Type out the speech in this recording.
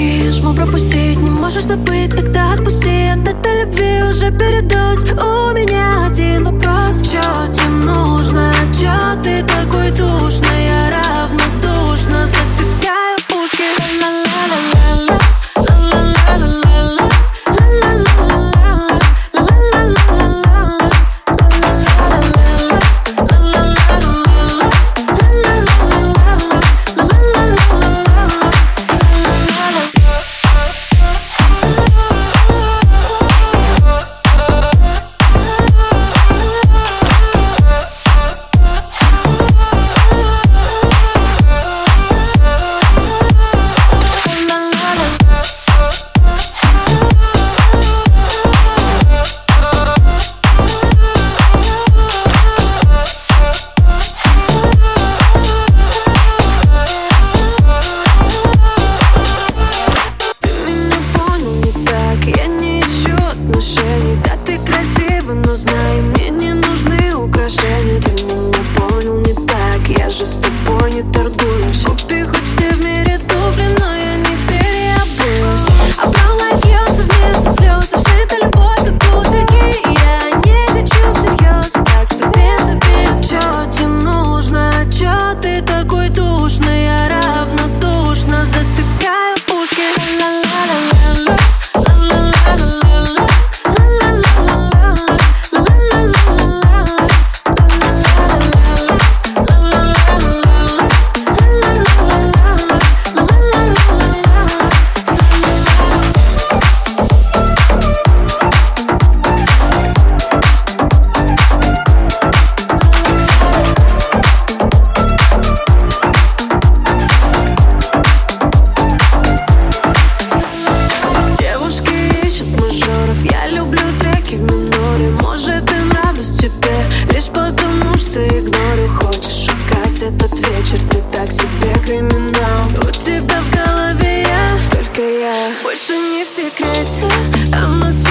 Грешишь, пропустить? Не можешь забыть, тогда отпусти. От этой любви уже передоз. У меня вечер ты так себе криминал. У тебя в голове я, только я. Больше не в секрете, а мы с